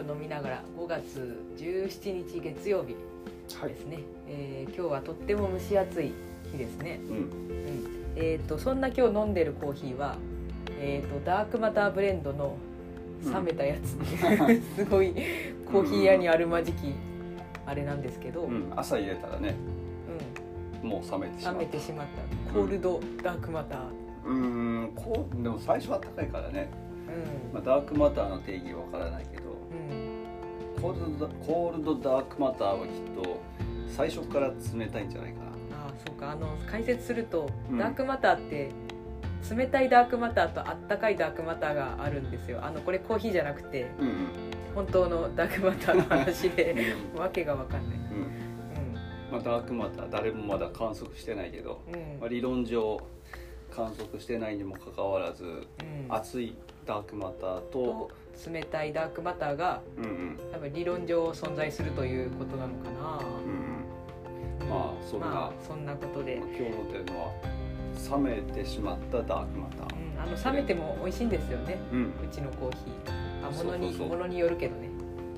を飲みながら5月17日月曜日ですね、えー今日はとっても蒸し暑い日ですね、うん。うん。えー、とそんな今日飲んでるコーヒーは、えー、とダークマターブレンドの冷めたやつ。う、すごいコーヒー屋にあるまじきあれなんですけど、うん。うん、朝入れたらねもう冷めてしまう冷めてしまった。コールドダークマター、うーんこうでも最初は高いからね、うん。まあ、ダークマターの定義わからないけどうん、コールドダコールドダークマターはきっと最初から冷たいんじゃないかな。ああそうか。あの解説すると、うん。ダークマターって冷たいダークマターとあったかいダークマターがあるんですよ。あのこれコーヒーじゃなくてうんうん。本当のダークマターの話でわけがわかんない。うん。まあ、ダークマター誰もまだ観測してないけど、うんうん。まあ、理論上観測してないにもかかわらずうん。熱いダークマターとと冷たいダークマターがうんうん。多分理論上存在するということなのかな、うんうん。まあそんな、まあそんなことで、今日のってるのは冷めてしまったダークマター。うん、あの冷めても美味しいんですよね。うん、うちのコーヒー。あものにものによるけどね。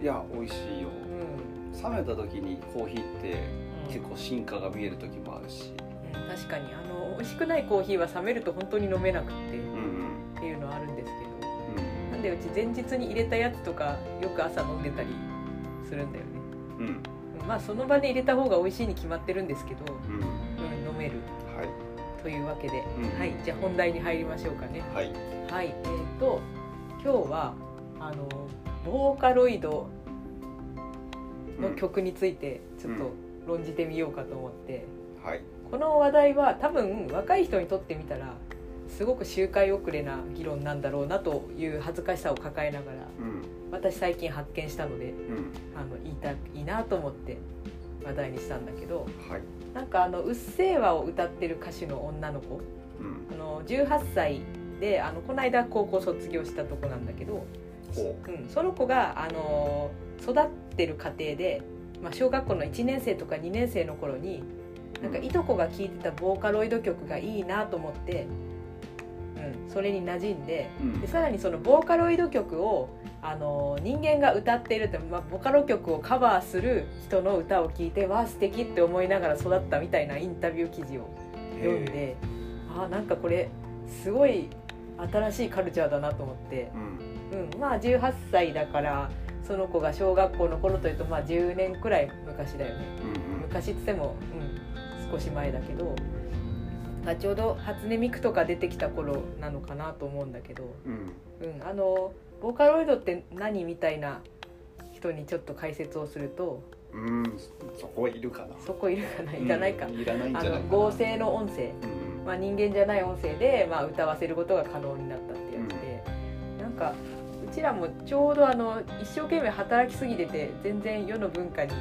いや美味しいよ。うん、冷めた時にコーヒーってうん。結構進化が見える時もあるし。うん確かに。あの美味しくないコーヒーは冷めると本当に飲めなくて。うんうん。っていうのはあるんですけど。うんなんでうち前日に入れたやつとかよく朝飲んでたりするんだよね。うん。うん。まあその場で入れた方が美味しいに決まってるんですけど、うん。うん、飲めるはい。というわけで、うんはい。じゃあ本題に入りましょうかね。はい。はい。えー、と今日はあのボーカロイドの曲についてちょっと論じてみようかと思って、はい。この話題は多分若い人にとってみたらすごく周回遅れな議論なんだろうなという恥ずかしさを抱えながらうん。私最近発見したのでうん。あの言いたいいなと思って話題にしたんだけどはい。なんかあの「うっせぇわ」を歌ってる歌手の女の子うん。あの18歳であのこの間高校卒業したとこなんだけど、ほう。ん、その子があの育ってる家庭で、まあ、小学校の1年生とか2年生の頃にうなんかいとこが聴いてたボーカロイド曲がいいなと思って、うん、それに馴染んでうん。でさらにそのボーカロイド曲をあの人間が歌っているって、まあ、ボカロ曲をカバーする人の歌を聴いてわあ素敵って思いながら育ったみたいなインタビュー記事を読んであなんかこれすごい新しいカルチャーだなと思って、うん。うん、まあ18歳だからその子が小学校の頃というとまあ10年くらい昔だよね。うん。昔っつっても、うん、少し前だけど、まあ、ちょうど初音ミクとか出てきた頃なのかなと思うんだけど、うん。うん、あのボーカロイドって何みたいな人にちょっと解説をすると。うんそこいるかな。そこいるかな？いらないか、うんいらないあゃないかな。の合成の音声、うんまあ、人間じゃない音声で、まあ、歌わせることが可能になったってやつで、なんかうちらもちょうどあの一生懸命働きすぎてて全然世の文化に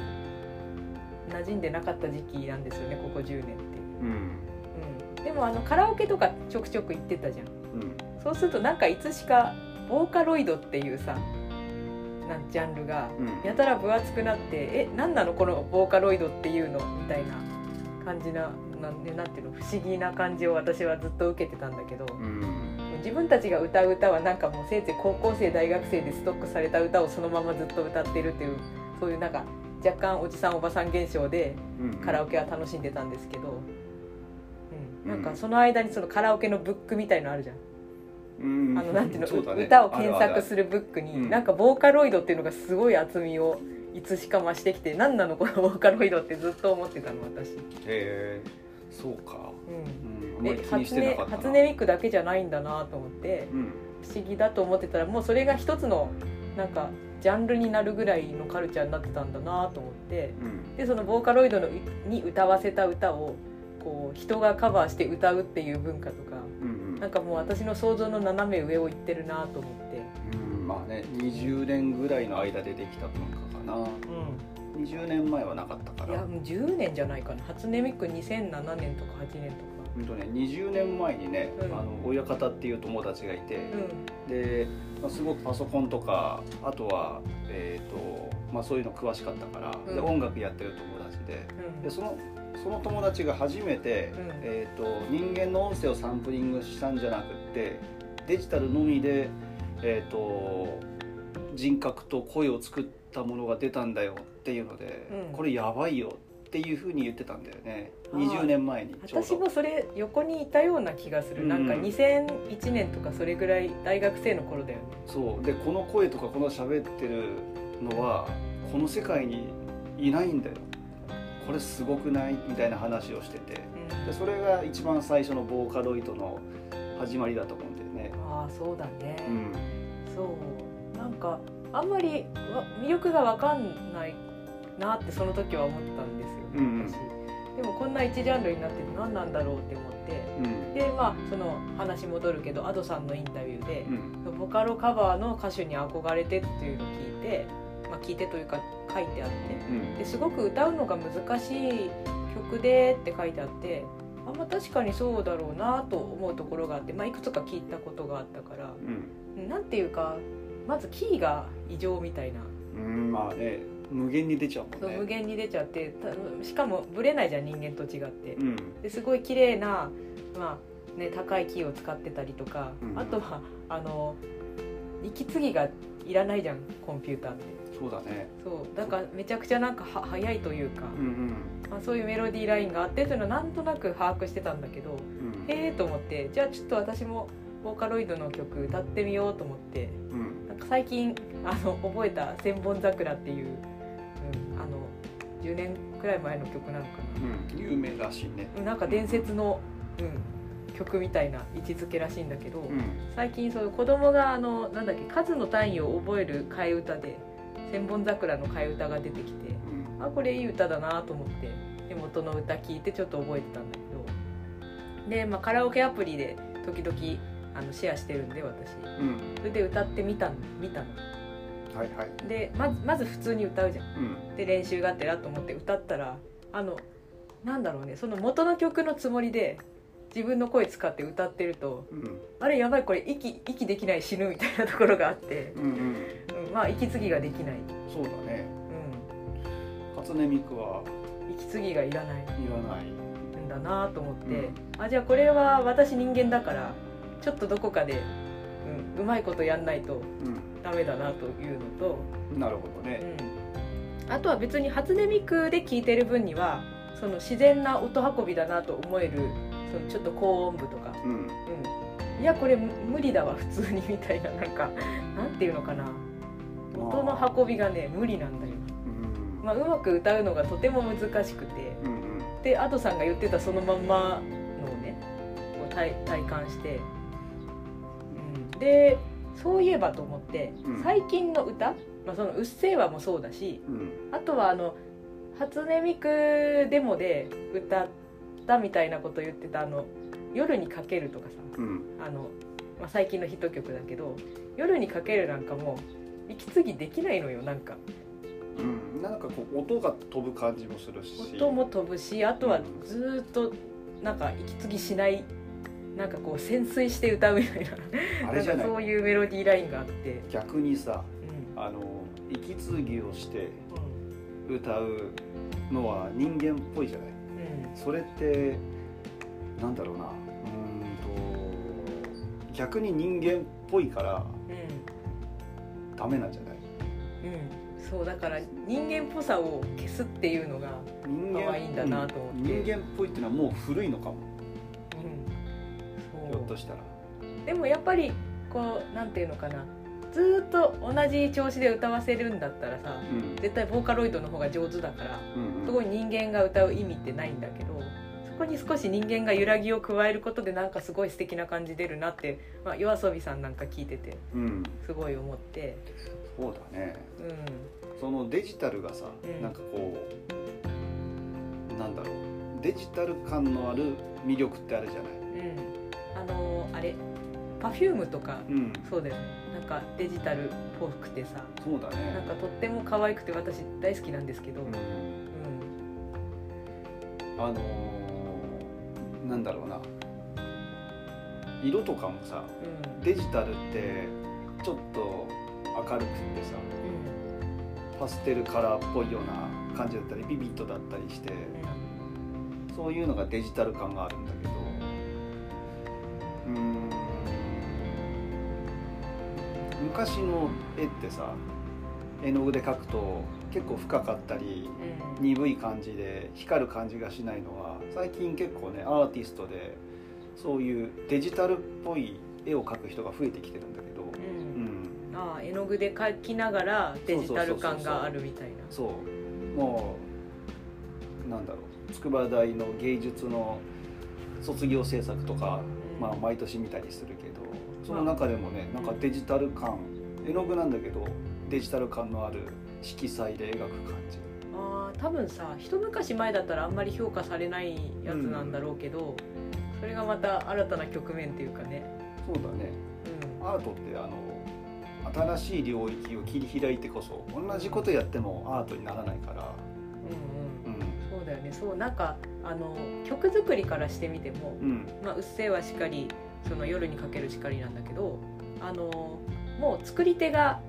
馴染んでなかった時期なんですよねここ10年って、うんうん、でもあのカラオケとかちょくちょく行ってたじゃん。うん。そうするとなんかいつしかボーカロイドっていうさなんジャンルがうん。やたら分厚くなってえ何なのこのボーカロイドっていうのみたいな感じななんでなんていうの不思議な感じを私はずっと受けてたんだけどうん。自分たちが歌う歌はなんかもうせいぜい高校生大学生でストックされた歌をそのままずっと歌ってるっていうそういうなんか若干おじさんおばさん現象でうんカラオケは楽しんでたんですけど、うん、なん。うんかその間にそのカラオケのブックみたいのあるじゃん。うん。あのなんていうの、ね。歌を検索するブックに、うんなんかボーカロイドっていうのがすごい厚みをいつしか増してきて何なのこのボーカロイドってずっと思ってたの私、へえ。そうか。うん、うん。初音初音ミクだけじゃないんだなと思ってうん。不思議だと思ってたらもうそれが一つのなんかジャンルになるぐらいのカルチャーになってたんだなと思ってうん。でそのボーカロイドのに歌わせた歌をこう人がカバーして歌うっていう文化とかうんなんかもう私の想像の斜め上を行ってるなと思って。うんまあね20年ぐらいの間でできた文化かな。うん。20年前はなかったから。いやもう10年じゃないかな。初音ミク2007年とか8年とか。うんとね20年前にね、うん。あの親方っていう友達がいて、うで、まあ、すごくパソコンとかあとは、えーとまあ、そういうの詳しかったから、でうん。音楽やってる友達で。んうん。でそのその友達が初めて、うん。えー、と人間の音声をサンプリングしたんじゃなくってデジタルのみで、えー、と人格と声を作ったものが出たんだよっていうので、うん。これやばいよっていうふうに言ってたんだよね。あー。20年前に私もそれ横にいたような気がする、うん。なんか2001年とかそれぐらい大学生の頃だよね。そう。でこの声とかこの喋ってるのはこの世界にいないんだよこれすごくない？みたいな話をしてて。うん。でそれが一番最初のボーカロイドの始まりだと思うんだよね。ああそうだね、うん。そう。なんかあんまりわ魅力が分かんないなってその時は思ったんですよ、うんうん。私。でもこんな一ジャンルになってて何なんだろうって思って。うん。でまあその話戻るけど Ado さんのインタビューでう、ん。ボカロカバーの歌手に憧れてっていうのを聞いて、まあ、聞いてというか書いてあって。うん。ですごく歌うのが難しい曲でって書いてあって。あんま確かにそうだろうなと思うところがあって、まあ、いくつか聞いたことがあったから。うん。なんていうかまずキーが異常みたいな、うんまあね無限に出ちゃうね。無限に出ちゃって。たしかもブレないじゃん人間と違って。うん。ですごい綺麗なまあね高いキーを使ってたりとか、うん。あとはあの息継ぎがいらないじゃんコンピューターってそうだね。そう。だからめちゃくちゃなんかは速いというか、うんうん。まあ、そういうメロディーラインがあってというのはなんとなく把握してたんだけどうん。へえと思ってじゃあちょっと私もボーカロイドの曲歌ってみようと思ってうん。なんか最近あの覚えた「千本桜」っていう、うん、あの10年くらい前の曲なのかうん。有名らしいね。ななんか伝説の、うん、曲みたいな位置づけらしいんだけど、うん。最近そういう子供があのなんだっけ数の単位を覚える替え歌で「千本桜」の替え歌が出てきてうん。あこれいい歌だなと思ってで元の歌聞いてちょっと覚えてたんだけど。で、まあ、カラオケアプリで時々あのシェアしてるんで私。うん。それで歌ってみたの見たの。はいはい。でまずまず普通に歌うじゃん。うん。で練習があってなと思って歌ったらあのなんだろうねその元の曲のつもりで自分の声使って歌ってるとうん。あれやばいこれ息息できない死ぬみたいなところがあって、まあ息継ぎができない、そうだね。う初音ミクはん、息継ぎがいらない。いらない。んだなと思って、うん。あじゃあこれは私人間だからちょっとどこかで、うん、うまいことやんないとうダメだなというのと、んなるほどね。うん、あとは別に初音ミクで聴いてる分にはその自然な音運びだなと思えるそのちょっと高音部とか、うん。うん、いやこれ無理だわ普通にみたいななんかなんていうのかな音の運びがね無理なんだよ、うん。まあ、うまく歌うのがとても難しくて。うんうん。で Ado さんが言ってたそのまんまのをねこう体体感して、うん、でそういえばと思って、うん。最近の歌、まあ、その「うっせぇわ」もそうだしうん。あとはあの初音ミクデモで歌ったみたいなこと言ってたあの「夜にかける」とかさうん。あの、まあ、最近のヒット曲だけど「夜にかける」なんかも息継ぎできないのよなんか。うんなんかこう音が飛ぶ感じもするし。音も飛ぶしあとはうん。ずーっとなんか息継ぎしないなんかこう潜水して歌うみたいな。あれじゃない？そういうメロディーラインがあって、逆にさうん。あの息継ぎをしてう歌うのは人間っぽいじゃない？ん。それってなんだろうな。うーんと逆に人間っぽいからうんダメなんじゃない？うん。うん、そうだから人間っぽさを消すっていうのが、可愛いんだなと思って。うん。人間っぽいっていうのはもう古いのかも。うん、ひょっとしたら。でもやっぱりこうなんていうのかな。ずーっと同じ調子で歌わせるんだったらさうん。絶対ボーカロイドの方が上手だからうんそこに人間が歌う意味ってないんだけどそこに少し人間が揺らぎを加えることでなんかすごい素敵な感じ出るなって、まあ、夜遊びさんなんか聞いててうん。すごい思って、そうだね。うん、そのデジタルがさ、うん。なんかこうなんだろう。デジタル感のある魅力ってあるじゃない。うん、あのーあれ Perfume とかうん。そうだよね。なんかデジタルっぽくてさそうだね。なんかとっても可愛くて私大好きなんですけど、うん。うん。あのーなんだろうな。色とかもさうん。デジタルってちょっと明るくてさパステルカラーっぽいような感じだったりビビッドだったりしてそういうのがデジタル感があるんだけど。うーん。昔の絵ってさ絵の具で描くと結構深かったりうん。鈍い感じで光る感じがしないのは最近結構ねアーティストでそういうデジタルっぽい絵を描く人が増えてきてるんだけど、ううん。ん、ああ絵の具で描きながらデジタル感があるみたいな。そうもうなんだろう。筑波大の芸術の卒業制作とか、うん。まあ、毎年見たりするけどその中でもねなんかデジタル感。絵の具なんだけどデジタル感のある色彩で描く感じ。あー多分さ一昔前だったらあんまり評価されないやつなんだろうけど、それがまた新たな局面っていうかね、そうだね。うん、アートってあの新しい領域を切り開いてこそ同じことやってもアートにならないから、うんうん。うん。そうだよね。そうなんかあの曲作りからしてみてもうん「まあ、うっせぇわ」しかりその夜にかけるしかりなんだけどあのもう作り手が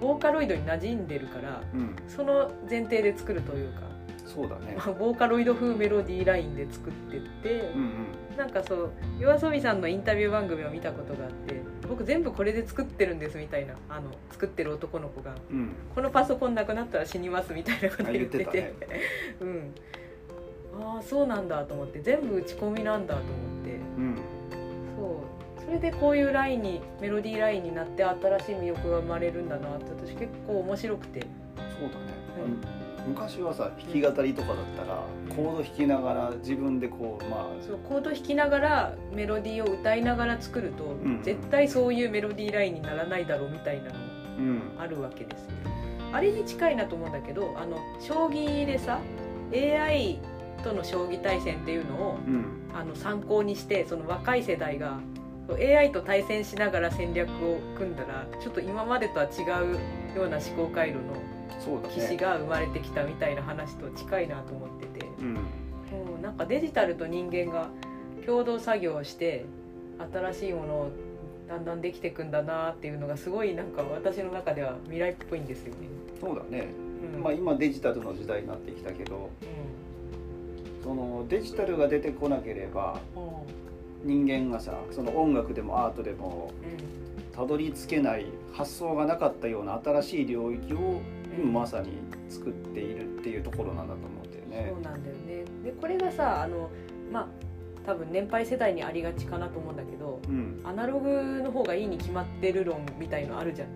ボーカロイドに馴染んでるからうん、その前提で作るというか、そうだね。ま あボーカロイド風メロディーラインで作ってって、うんうん。なんかそう夜遊びさんのインタビュー番組を見たことがあって僕全部これで作ってるんですみたいなあの作ってる男の子がうん。このパソコンなくなったら死にますみたいなこと言ってて。て うん。ああそうなんだと思って全部打ち込みなんだと思って。うんれでこういうラインにメロディーラインになって新しい魅力が生まれるんだなって私結構面白くて。そうだね、うん。昔はさ弾き語りとかだったらコード弾きながら自分でこうまあ。そうコード弾きながらメロディーを歌いながら作ると、ん。絶対そういうメロディーラインにならないだろうみたいなのうん。あるわけですよあれに近いなと思うんだけどあの将棋でさ AI との将棋対戦っていうのをうん。あの参考にしてその若い世代が AI と対戦しながら戦略を組んだらちょっと今までとは違うような思考回路の棋士ね。が生まれてきたみたいな話と近いなと思ってて。うん。もうなんかデジタルと人間が共同作業をして新しいものをだんだんできていくんだなっていうのがすごいなんか私の中では未来っぽいんですよね。そうだね、うん。まあ今デジタルの時代になってきたけどそのデジタルが出てこなければうん人間がさその音楽でもアートでもたどり着けない発想がなかったような新しい領域を今まさに作っているっていうところなんだと思うんだよね。そう。なんだよね。でこれがさあのまあ多分年配世代にありがちかなと思うんだけどうん、アナログの方がいいに決まってる論みたいのあるじゃん。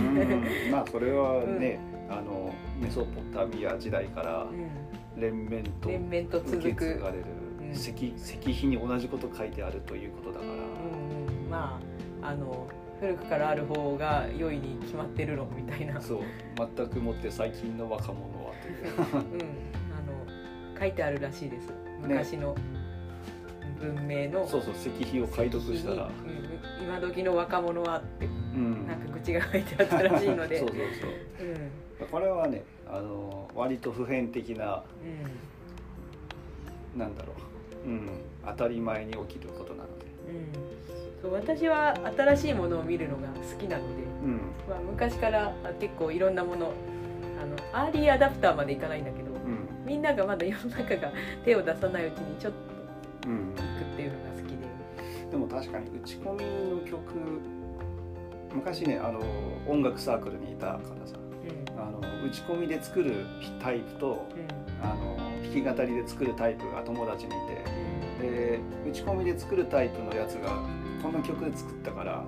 うん。まあそれはね、あのメソポタミア時代からうん。連綿と連綿と続受け継くがれる。うん石石碑に同じこと書いてあるということだから、うんうん、まああの古くからある方が良いに決まってる論みたいな、そう。全くもって最近の若者はという。うん、あの書いてあるらしいです。昔の文明の。そうそう石碑を解読したら、うん。今時の若者はってうん。なんか愚痴が書いてあったらしいので。そうそうう。ん。そうこれはねあの割と普遍的なうん。なんだろう、うん、当たり前に起きることなので、うん、そう私は新しいものを見るのが好きなので、うん。まあ、昔からあ結構いろんなものあのアーリーアダプターまでいかないんだけどうん。みんながまだ世の中が手を出さないうちにちょっとうん。行くっていうのが好きで。でも確かに打ち込みの曲昔ねあの音楽サークルにいたからさうん。あの打ち込みで作るタイプとあの弾き語りで作るタイプが友達にいて。で打ち込みで作るタイプのやつがこの曲で作ったから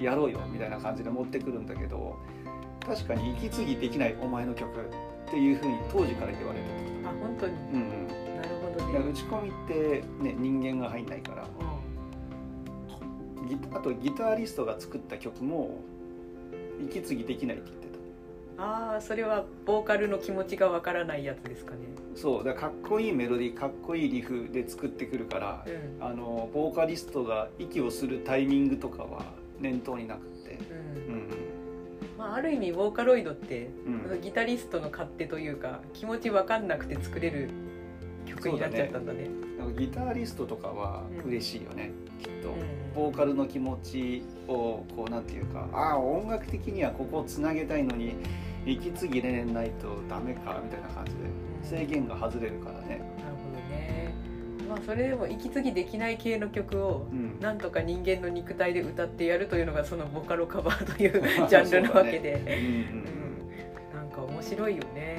うん。やろうよみたいな感じで持ってくるんだけど確かに息継ぎできないお前の曲っていうふうに当時から言われてあ本当に？た、うん。なるほど打ち込みって、ね、人間が入んないからギあとギタリストが作った曲も息継ぎできないって言ってああそれはボーカルの気持ちがわからないやつですかね。たそうだからかっこいいメロディーかっこいいリフで作ってくるからうん。あのボーカリストが息をするタイミングとかは念頭になくって。うんうん。まあ、ある意味ボーカロイドって、うん。ギタリストの勝手というか気持ちわかんなくて作れる曲になっちゃったんだね。なんかギタリストとかはうん。嬉しいよね、きっと、うん。ボーカルの気持ちをこうなんていうかああ音楽的にはここをつなげたいのに息継ぎれないとダメかみたいな感じで制限が外れるからね。なるほどね。まあそれでも息継ぎできない系の曲をうん。なんとか人間の肉体で歌ってやるというのがそのボカロカバーという ジャンルなわけで、うんうん。うん。なんか面白いよね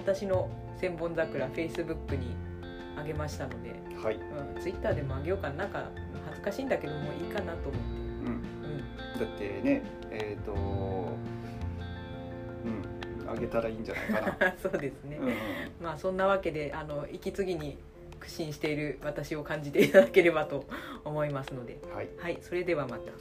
私の千本桜フェイスブックにあげましたので、はい、うん、ツイッターでもあげようかななんか恥ずかしいんだけどもういいかなと思って、うん、うん、だってねえっ、とうん。あげたらいいんじゃないかな、そうですね、うんうん。まあそんなわけであの息継ぎに苦心している私を感じていただければと思いますので。はい。はいそれではまた。